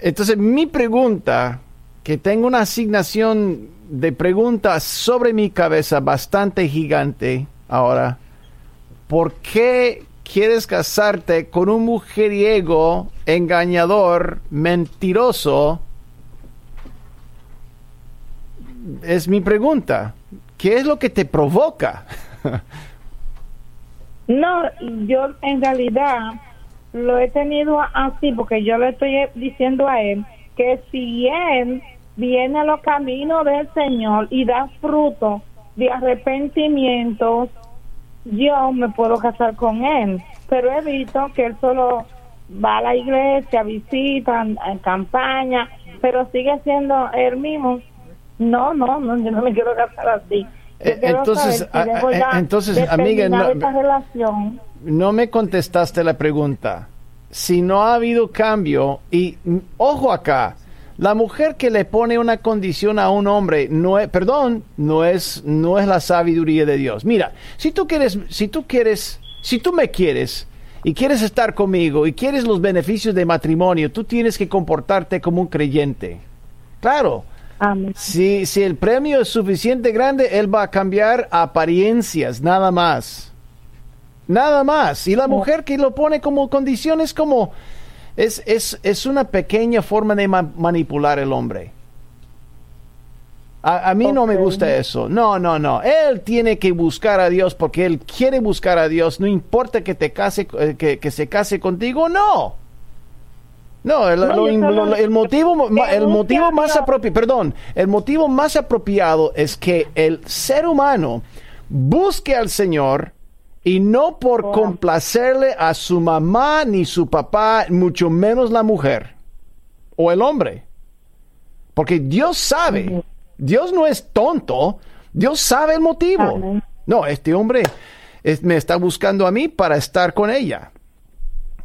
Speaker 3: Entonces, mi pregunta, que tengo una asignación de preguntas sobre mi cabeza bastante gigante ahora. ¿Por qué quieres casarte con un mujeriego, engañador, mentiroso? Es mi pregunta. ¿Qué es lo que te provoca?
Speaker 6: No, yo en realidad lo he tenido así porque yo le estoy diciendo a él que si él viene a los caminos del Señor y da fruto de arrepentimientos, yo me puedo casar con él. Pero he visto que él solo va a la iglesia, visita, en campaña, pero sigue siendo él mismo. No, no, no, yo no me quiero casar así.
Speaker 3: Eh, entonces, entonces, amiga, no,
Speaker 6: relación.
Speaker 3: no me contestaste la pregunta. Si no ha habido cambio, y ojo acá, la mujer que le pone una condición a un hombre, no es, perdón, no es, no es la sabiduría de Dios. Mira, si tú quieres, si tú quieres, si tú me quieres y quieres estar conmigo y quieres los beneficios de matrimonio, tú tienes que comportarte como un creyente. Claro, si, si el premio es suficiente grande, él va a cambiar apariencias, nada más. Nada más. Y la mujer que lo pone como condición es como... Es, es, es una pequeña forma de manipular el hombre. A, mí no me gusta eso. No, no, no. Él tiene que buscar a Dios porque él quiere buscar a Dios. No importa que te case, eh, que, que se case contigo. No. No, el, motivo, el motivo más apropiado, perdón, el motivo más apropiado es que el ser humano busque al Señor y no por oh. complacerle a su mamá ni su papá, mucho menos la mujer o el hombre. Porque Dios sabe, Dios no es tonto, Dios sabe el motivo. No, este hombre me está buscando a mí para estar con ella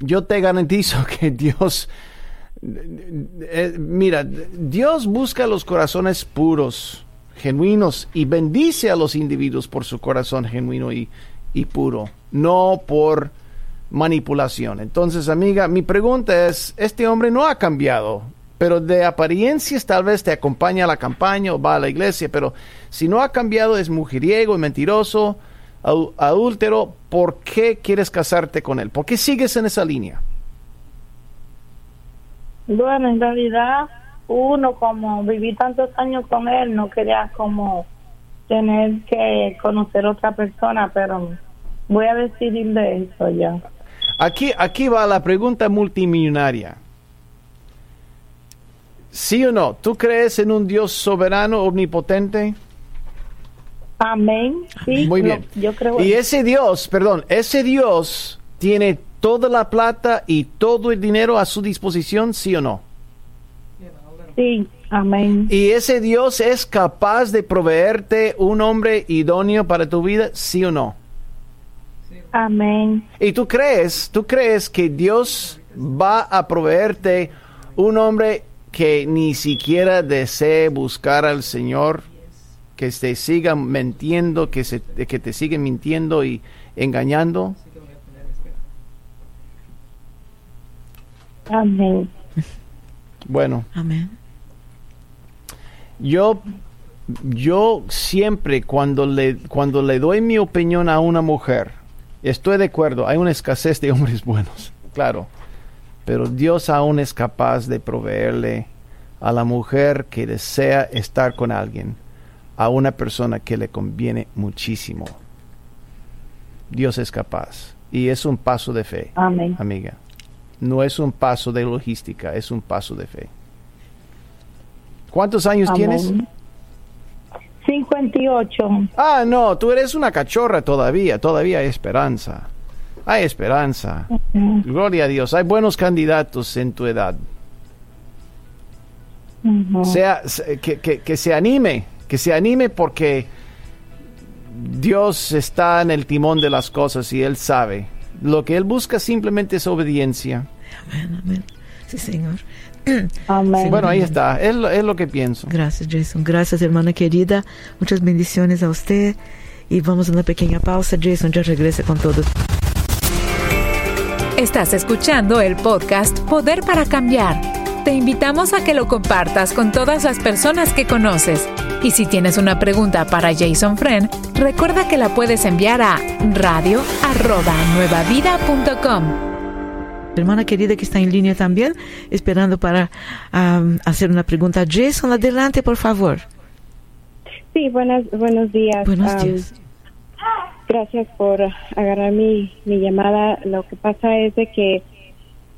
Speaker 3: yo te garantizo que Dios, eh, mira, Dios busca los corazones puros, genuinos, y bendice a los individuos por su corazón genuino y, y puro, no por manipulación. Entonces, amiga, mi pregunta es, este hombre no ha cambiado, pero de apariencias tal vez te acompaña a la campaña o va a la iglesia, pero si no ha cambiado es mujeriego y mentiroso, adúltero, ¿por qué quieres casarte con él? ¿Por qué sigues en esa línea?
Speaker 6: Bueno, en realidad uno como viví tantos años con él no quería como tener que conocer otra persona, pero voy a decidir de eso ya.
Speaker 3: Aquí, aquí va la pregunta multimillonaria. ¿Sí o no? ¿Tú crees en un Dios soberano, omnipotente?
Speaker 6: Amén. Sí,
Speaker 3: Muy bien.
Speaker 6: yo creo.
Speaker 3: Y ese Dios, perdón, ese Dios tiene toda la plata y todo el dinero a su disposición, ¿sí o no?
Speaker 6: Sí, amén.
Speaker 3: ¿Y ese Dios es capaz de proveerte un hombre idóneo para tu vida, sí o no?
Speaker 6: Amén.
Speaker 3: ¿Y tú crees, tú crees que Dios va a proveerte un hombre que ni siquiera desee buscar al Señor? que te sigan mintiendo, que, se, que te siguen mintiendo y engañando?
Speaker 6: Amén.
Speaker 3: Bueno.
Speaker 2: Amén.
Speaker 3: Yo, yo siempre cuando le, cuando le doy mi opinión a una mujer, estoy de acuerdo, hay una escasez de hombres buenos, claro, pero Dios aún es capaz de proveerle a la mujer que desea estar con alguien a una persona que le conviene muchísimo. Dios es capaz. Y es un paso de fe,
Speaker 6: Amén.
Speaker 3: amiga. No es un paso de logística, es un paso de fe. ¿Cuántos años tienes?
Speaker 6: 58.
Speaker 3: Ah, no, tú eres una cachorra todavía, todavía hay esperanza. Hay esperanza. Gloria a Dios, hay buenos candidatos en tu edad. sea, que, que, que se anime, que se anime porque Dios está en el timón de las cosas y Él sabe. Lo que Él busca simplemente es obediencia.
Speaker 2: Amén, amén. Sí, Señor.
Speaker 6: Amén.
Speaker 3: bueno, ahí está. Es lo, es lo que pienso.
Speaker 2: Gracias, Jason. Gracias, hermana querida. Muchas bendiciones a usted. Y vamos a una pequeña pausa. Jason ya regresa con todo.
Speaker 1: Estás escuchando el podcast Poder para Cambiar. Te invitamos a que lo compartas con todas las personas que conoces y si tienes una pregunta para Jason Friend, recuerda que la puedes enviar a radio@nuevavida.com.
Speaker 2: Hermana querida que está en línea también, esperando para hacer una pregunta. Jason, adelante, por favor.
Speaker 7: Sí, buenos, buenos días.
Speaker 2: Buenos días.
Speaker 7: Gracias por agarrar mi, mi llamada. Lo que pasa es de que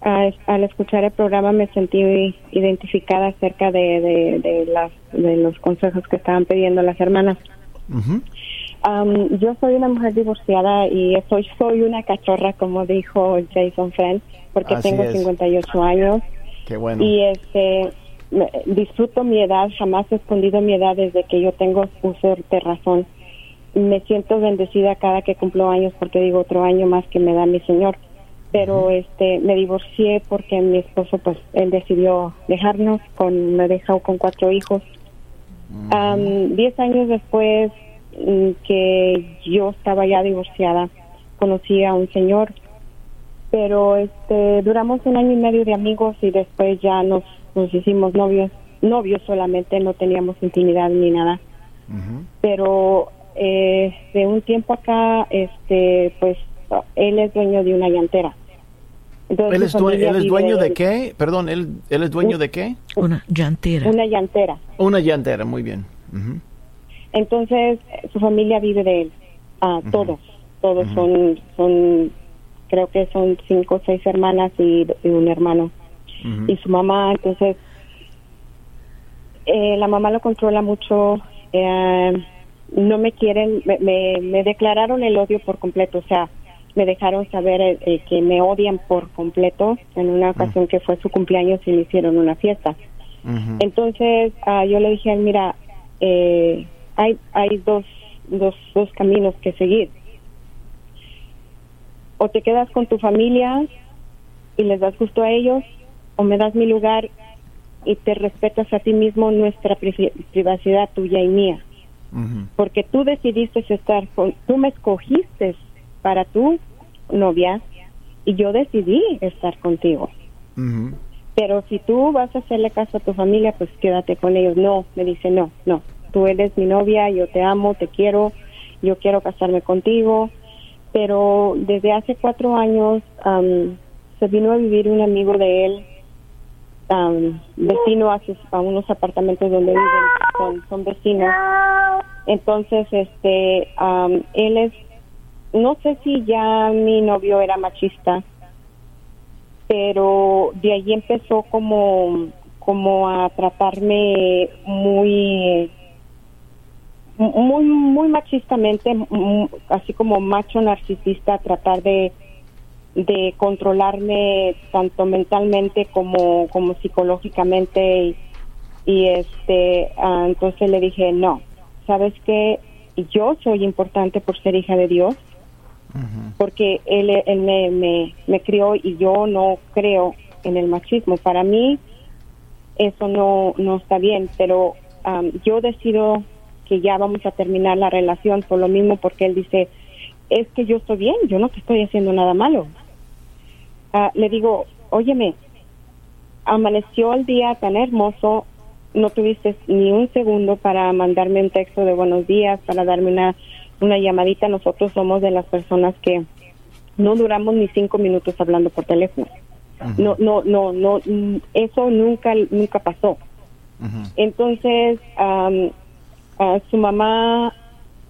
Speaker 7: ah, al escuchar el programa me sentí identificada acerca de, de, de, las, de los consejos que estaban pidiendo las hermanas. Am, yo soy una mujer divorciada y soy, soy una cachorra, como dijo Jason Friend, porque
Speaker 3: Así
Speaker 7: tengo
Speaker 3: es.
Speaker 7: 58 años
Speaker 3: Qué bueno.
Speaker 7: y este disfruto mi edad, jamás he escondido mi edad desde que yo tengo uso de razón. Me siento bendecida cada que cumplo años porque digo otro año más que me da mi señor. Pero este me divorcié porque mi esposo pues él decidió dejarnos con me dejó con cuatro hijos. Am, diez años después mm, que yo estaba ya divorciada, conocí a un señor, pero este duramos un año y medio de amigos y después ya nos, nos hicimos novios, novios solamente, no teníamos intimidad ni nada. Pero eh, de un tiempo acá, este, pues él es dueño de una llantera. Entonces,
Speaker 3: ¿Él es, due-
Speaker 7: familia
Speaker 3: él es dueño de qué? Perdón, ¿él, él es dueño de qué?
Speaker 2: Una llantera.
Speaker 7: Una llantera.
Speaker 3: Una llantera, muy bien.
Speaker 7: Entonces, su familia vive de él. Ah. Todos. Todos son, son, creo que son cinco o seis hermanas y, y un hermano. Y su mamá, entonces, eh, la mamá lo controla mucho. eh, no me quieren, me, me, me declararon el odio por completo. O sea, me dejaron saber eh, que me odian por completo en una ocasión que fue su cumpleaños y le hicieron una fiesta. Entonces ah, yo le dije, mira, eh, hay, hay dos, dos, dos caminos que seguir. O te quedas con tu familia y les das gusto a ellos, o me das mi lugar y te respetas a ti mismo nuestra pri- privacidad tuya y mía. Porque tú decidiste estar con, tú me escogiste para tu novia y yo decidí estar contigo. Pero si tú vas a hacerle caso a tu familia, pues quédate con ellos. No, me dice, no, no. Tú eres mi novia, yo te amo, te quiero, yo quiero casarme contigo. Pero desde hace cuatro años am, se vino a vivir un amigo de él, am, vecino a, sus- a unos apartamentos donde viven, son, son vecinos. Entonces, este, am, él es, no sé si ya mi novio era machista, pero de ahí empezó como como a tratarme muy muy muy machistamente así como macho narcisista tratar de de controlarme tanto mentalmente como como psicológicamente y, y, este ah, entonces le dije no sabes que yo soy importante por ser hija de Dios porque él, él me, me, me crió y yo no creo en el machismo. Para mí eso no, no está bien, pero am, yo decido que ya vamos a terminar la relación por lo mismo porque él dice, es que yo estoy bien, yo no te estoy haciendo nada malo. Ah, le digo, óyeme, amaneció el día tan hermoso, no tuviste ni un segundo para mandarme un texto de buenos días, para darme una, una llamadita. Nosotros somos de las personas que no duramos ni cinco minutos hablando por teléfono. No, no, no, no, mm, eso nunca, nunca pasó. Entonces, am, ah, su mamá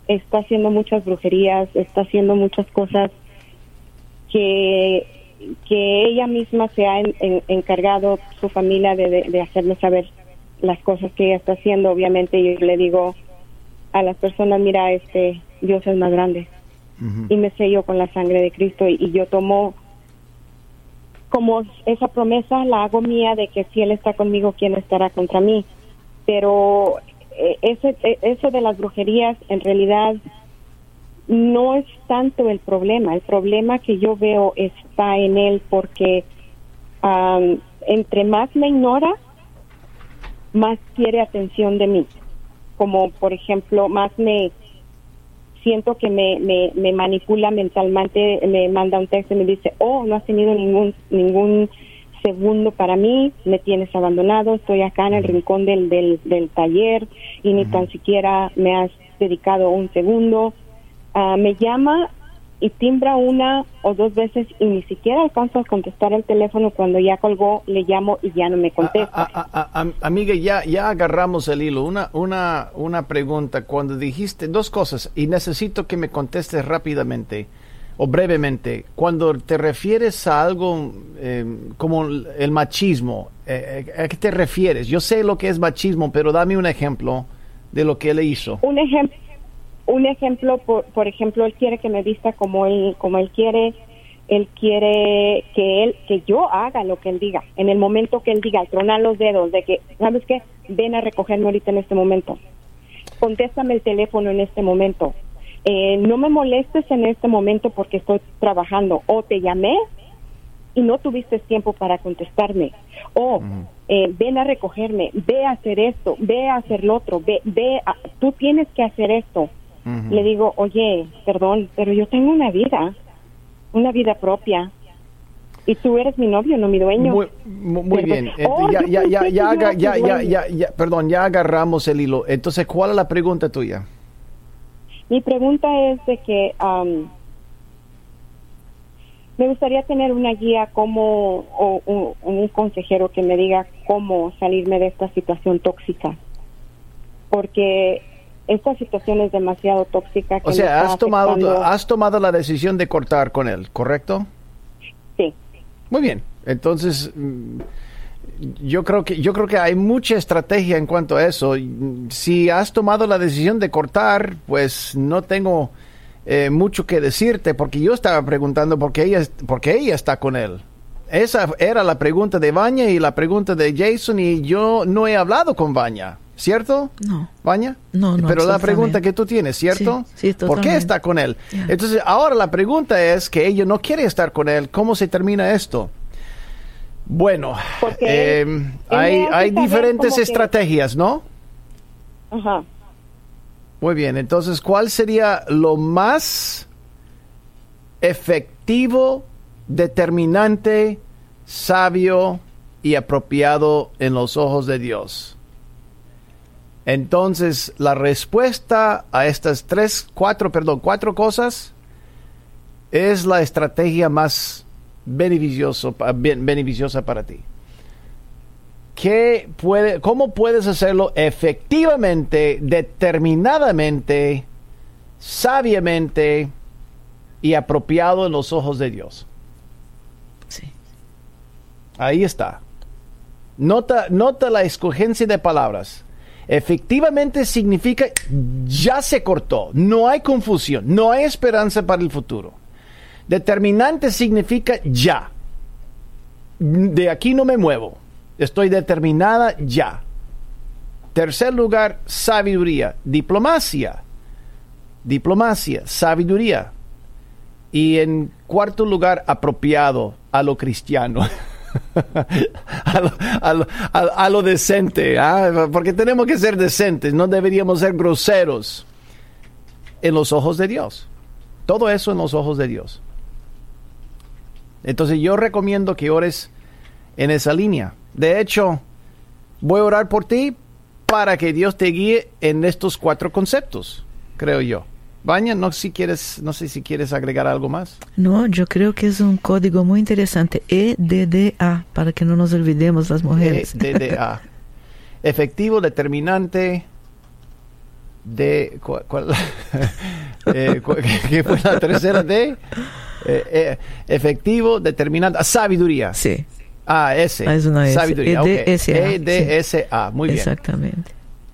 Speaker 7: está haciendo muchas brujerías, está haciendo muchas cosas que, que ella misma se ha en- en- encargado, su familia, de, de, de hacerme saber las cosas que ella está haciendo. Obviamente yo le digo a las personas, mira, este Dios es más grande y me sello con la sangre de Cristo y, y yo tomo como esa promesa la hago mía de que si él está conmigo quién estará contra mí pero ese, eh, eso de las brujerías en realidad no es tanto el problema. El problema que yo veo está en él porque am, entre más me ignora más quiere atención de mí. Como por ejemplo más me siento que me, me, me manipula mentalmente, me manda un texto y me dice, oh, no has tenido ningún, ningún segundo para mí, me tienes abandonado, estoy acá en el rincón del, del, del taller y ni tan siquiera me has dedicado un segundo. Ah, me llama y timbra una o dos veces y ni siquiera alcanzo a contestar el teléfono cuando ya colgó, le llamo y ya no me contesta.
Speaker 3: A- a- a- a- amiga, ya, ya agarramos el hilo. Una, una, una pregunta. Cuando dijiste dos cosas, y necesito que me contestes rápidamente o brevemente. Cuando te refieres a algo eh, como el machismo, eh, eh, ¿a qué te refieres? Yo sé lo que es machismo, pero dame un ejemplo de lo que él hizo.
Speaker 7: un ejemplo un ejemplo por, por ejemplo él quiere que me vista como él como él quiere él quiere que él que yo haga lo que él diga en el momento que él diga tronar los dedos de que sabes qué ven a recogerme ahorita en este momento contéstame el teléfono en este momento Eh, no me molestes en este momento porque estoy trabajando o te llamé y no tuviste tiempo para contestarme o eh, ven a recogerme ve a hacer esto ve a hacer lo otro ve ve a- tú tienes que hacer esto le digo, oye, perdón, pero yo tengo una vida, una vida propia. Y tú eres mi novio, no mi dueño.
Speaker 3: Muy, mu- muy bien. Eh,
Speaker 7: Oh,
Speaker 3: ya, ya, ya, ya, ya, ya, perdón, ya agarramos el hilo. Entonces, ¿cuál es la pregunta tuya?
Speaker 7: Mi pregunta es de que me gustaría tener una guía como o, un- un consejero que me diga cómo salirme de esta situación tóxica. Porque esta situación es demasiado tóxica. Que
Speaker 3: O sea, has tomado,
Speaker 7: afectando.
Speaker 3: has tomado la decisión de cortar con él, ¿correcto?
Speaker 7: Sí.
Speaker 3: Muy bien. Entonces, mm, yo creo que yo creo que hay mucha estrategia en cuanto a eso. Si has tomado la decisión de cortar, pues no tengo eh, mucho que decirte porque yo estaba preguntando por qué ella por qué ella está con él. Esa era la pregunta de Baña y la pregunta de Jason y yo no he hablado con Baña, ¿cierto?
Speaker 2: No.
Speaker 3: Baña?
Speaker 2: No, no,
Speaker 3: Pero la pregunta que tú tienes, ¿cierto?
Speaker 2: Sí, sí,
Speaker 3: ¿Por qué está con él? Entonces, ahora la pregunta es que ella no quiere estar con él. ¿Cómo se termina esto? Bueno, eh, hay, diferentes
Speaker 7: que-
Speaker 3: estrategias, ¿no?
Speaker 7: Ajá.
Speaker 3: Muy bien, entonces, ¿cuál sería lo más efectivo, determinante, sabio y apropiado en los ojos de Dios? Entonces, la respuesta a estas tres, cuatro, perdón, cuatro cosas es la estrategia más beneficioso, beneficiosa para ti. ¿Qué puede, ¿Cómo puedes hacerlo efectivamente, determinadamente, sabiamente y apropiado en los ojos de Dios?
Speaker 2: Sí.
Speaker 3: Ahí está. Nota, nota la escogencia de palabras. Efectivamente significa ya se cortó, no hay confusión, no hay esperanza para el futuro. Determinante significa ya. De aquí no me muevo. Estoy determinada ya. Tercer lugar, sabiduría, diplomacia. Diplomacia, sabiduría. Y en cuarto lugar, apropiado a lo cristiano. a, lo, decente, ¿ah? porque tenemos que ser decentes, no deberíamos ser groseros en los ojos de Dios. Todo eso en los ojos de Dios. Entonces yo recomiendo que ores en esa línea. De hecho, voy a orar por ti para que Dios te guíe en estos cuatro conceptos, creo yo. Baña, no, si quieres, no sé si quieres agregar algo más.
Speaker 2: No, yo creo que es un código muy interesante. EDDA, para que no nos olvidemos las mujeres.
Speaker 3: E, DDA. Efectivo, determinante, de... ¿cuál- cuál? Eh, cu- ¿Qué fue la tercera D? Eh, eh, efectivo, determinante, ah, sabiduría.
Speaker 2: Sí,
Speaker 3: Ah, S.
Speaker 2: Ah, es una S.
Speaker 3: Sabiduría, ok.
Speaker 2: EDSA,
Speaker 3: EDSA, muy bien.
Speaker 2: exactamente.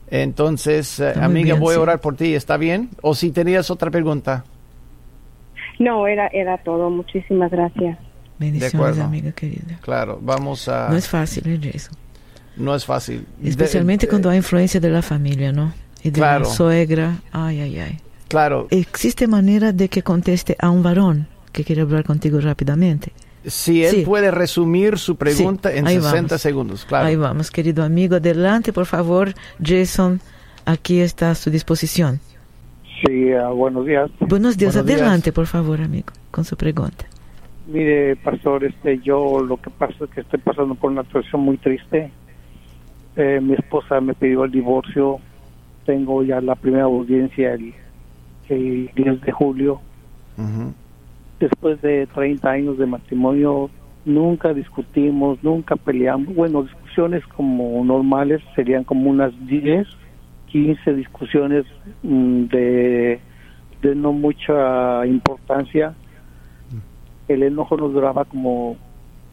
Speaker 3: Entonces, eh,
Speaker 2: Está
Speaker 3: amiga,
Speaker 2: bien,
Speaker 3: voy a orar por ti, ¿está bien? O si tenías otra pregunta.
Speaker 7: No, era, era todo. Muchísimas gracias.
Speaker 2: Bendiciones, amiga querida.
Speaker 3: Claro, vamos a...
Speaker 2: No es fácil, ¿eh, Jason?
Speaker 3: no es fácil.
Speaker 2: Especialmente
Speaker 3: De-
Speaker 2: cuando hay influencia de la familia, ¿no? Y de
Speaker 3: Claro.
Speaker 2: la suegra. Ay, ay, ay.
Speaker 3: Claro,
Speaker 2: ¿Existe manera de que conteste a un varón que quiere hablar contigo rápidamente?
Speaker 3: si él
Speaker 2: Sí.
Speaker 3: puede resumir su pregunta
Speaker 2: Sí,
Speaker 3: en
Speaker 2: ahí
Speaker 3: 60
Speaker 2: vamos.
Speaker 3: segundos, claro.
Speaker 2: Ahí vamos, querido amigo. Adelante, por favor. Jason, aquí está a su disposición.
Speaker 8: Sí, ah, buenos días.
Speaker 2: Buenos días.
Speaker 3: Buenos días.
Speaker 2: Adelante, por favor, amigo, con su pregunta.
Speaker 8: Mire, pastor, este, yo lo que pasa es que estoy pasando por una situación muy triste. Eh, mi esposa me pidió el divorcio. Tengo ya la primera audiencia el, el 10 de julio. Después de 30 años de matrimonio, nunca discutimos, nunca peleamos. Bueno, discusiones como normales serían como unas 10, 15 discusiones mm, de, de no mucha importancia. El enojo nos duraba como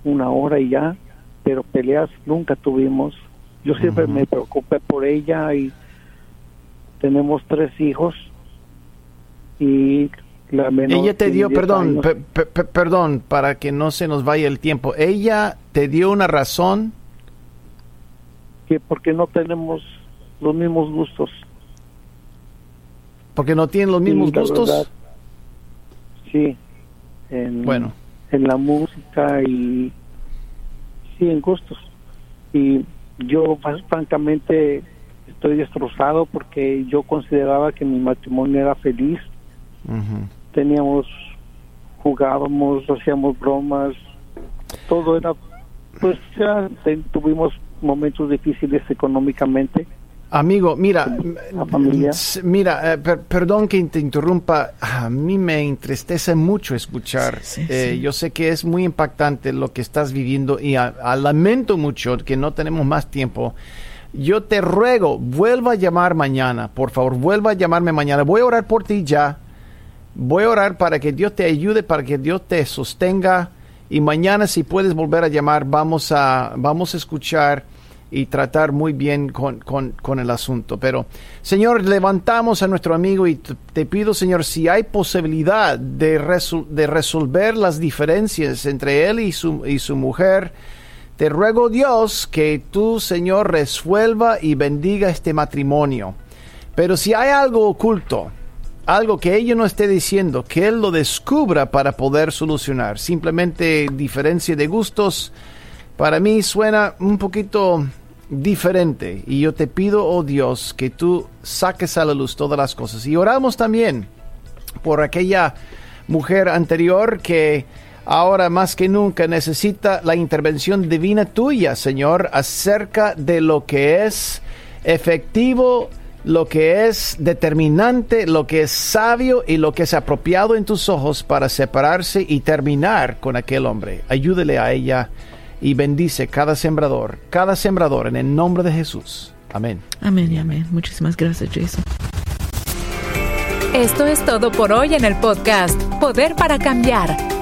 Speaker 8: una hora y ya, pero peleas nunca tuvimos. Yo siempre me preocupé por ella y tenemos tres hijos y la menor
Speaker 3: Ella te dio,
Speaker 8: 10
Speaker 3: perdón, perdón, para que no se nos vaya el tiempo. Ella te dio una razón.
Speaker 8: que porque no tenemos los mismos gustos.
Speaker 3: Porque no tienen los mismos
Speaker 8: Sí,
Speaker 3: gustos.
Speaker 8: verdad, sí, en,
Speaker 3: Bueno.
Speaker 8: en la música y sí, en gustos. Y yo fran- francamente estoy destrozado porque yo consideraba que mi matrimonio era feliz. Teníamos, jugábamos, hacíamos bromas, todo era, pues ya tuvimos momentos difíciles económicamente.
Speaker 3: Amigo, mira,
Speaker 8: La familia.
Speaker 3: s- mira, eh, per- perdón que te interrumpa. A mí me entristece mucho escuchar.
Speaker 2: Sí, sí,
Speaker 3: Eh,
Speaker 2: sí.
Speaker 3: Yo sé que es muy impactante lo que estás viviendo y a- a- lamento mucho que no tenemos más tiempo. Yo te ruego, vuelva a llamar mañana, por favor, vuelva a llamarme mañana. Voy a orar por ti ya. Voy a orar para que Dios te ayude, para que Dios te sostenga. Y mañana, si puedes volver a llamar, vamos a, vamos a escuchar y tratar muy bien con, con- con el asunto. Pero, Señor, levantamos a nuestro amigo y te, pido, Señor, si hay posibilidad de, resol- de resolver las diferencias entre él y su, y su mujer, te ruego, Dios, que tú, Señor, resuelva y bendiga este matrimonio. Pero si hay algo oculto, algo que ella no esté diciendo, que él lo descubra para poder solucionar. Simplemente diferencia de gustos, para mí suena un poquito diferente. Y yo te pido, oh Dios, que tú saques a la luz todas las cosas. Y oramos también por aquella mujer anterior que ahora más que nunca necesita la intervención divina tuya, Señor, acerca de lo que es efectivo, lo que es determinante, lo que es sabio y lo que es apropiado en tus ojos para separarse y terminar con aquel hombre. Ayúdele a ella y bendice cada sembrador, cada sembrador en el nombre de Jesús. Amén.
Speaker 2: Amén y amén. Muchísimas gracias, Jason.
Speaker 1: Esto es todo por hoy en el podcast Poder para Cambiar.